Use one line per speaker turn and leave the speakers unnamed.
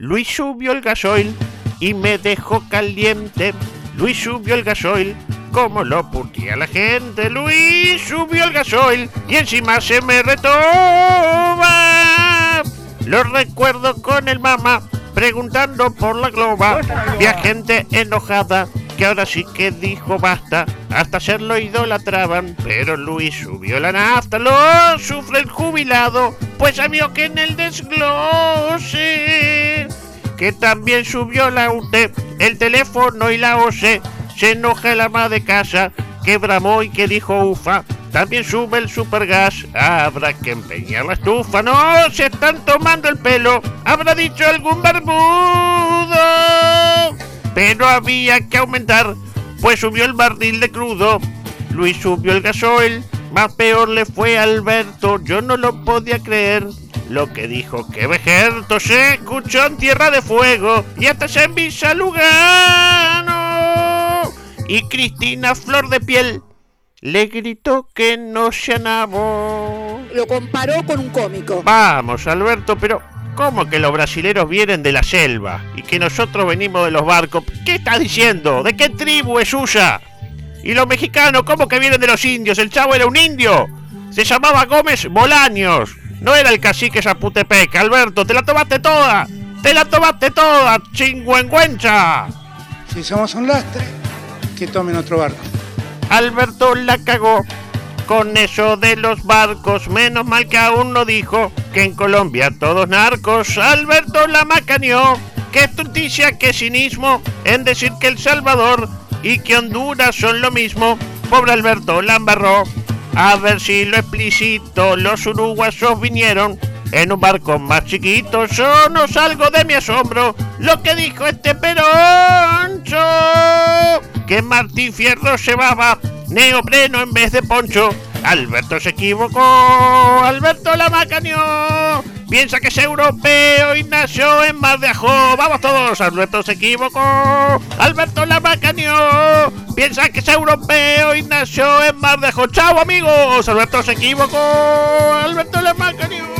Luis subió el gasoil y me dejó caliente. Luis subió el gasoil como lo putía la gente. Luis subió el gasoil y encima se me retoma. Lo recuerdo con el mamá preguntando por la globa. Vi gente enojada que ahora sí que dijo basta. Hasta hacerlo idolatraban, pero Luis subió la nafta, lo sufre el jubilado, pues sabía que en el desglose, que también subió la UTE, el teléfono y la OCE, se enoja el ama de casa, que bramó y que dijo ufa, también sube el supergas, habrá que empeñar la estufa, no, se están tomando el pelo, habrá dicho algún barbudo, pero había que aumentar, pues subió el barril de crudo, Luis subió el gasoil, más peor le fue a Alberto, yo no lo podía creer. Lo que dijo que Vejerto se escuchó en Tierra de Fuego y hasta se en Villa Lugano. Y Cristina Flor de Piel le gritó que no se anabó.
Lo comparó con un cómico.
Vamos, Alberto, pero ¿cómo que los brasileros vienen de la selva y que nosotros venimos de los barcos? ¿Qué estás diciendo? ¿De qué tribu es suya? ¿Y los mexicanos cómo que vienen de los indios? El chavo era un indio. Se llamaba Gómez Bolaños. No era el cacique Zaputepec. Alberto, te la tomaste toda. Te la tomaste toda, chingüengüencha.
Si somos un lastre, que tomen otro barco.
Alberto la cagó con eso de los barcos. Menos mal que aún no dijo que en Colombia todos narcos. Alberto la macaneó. Qué noticia, qué cinismo en decir que El Salvador y que Honduras son lo mismo. Pobre Alberto la embarró. A ver si lo explicito, los uruguayos vinieron en un barco más chiquito. Yo no salgo de mi asombro. Lo que dijo este peroncho, que Martín Fierro llevaba neopreno en vez de poncho. Alberto se equivocó, Alberto la macaneó. Piensa que es europeo y nació en Mar de Ajó. Vamos todos, Alberto se equivocó. Alberto la macaneó. Piensa que es europeo y nació en Mar de Ajó. Chao amigos, Alberto se equivocó. Alberto la macaneó.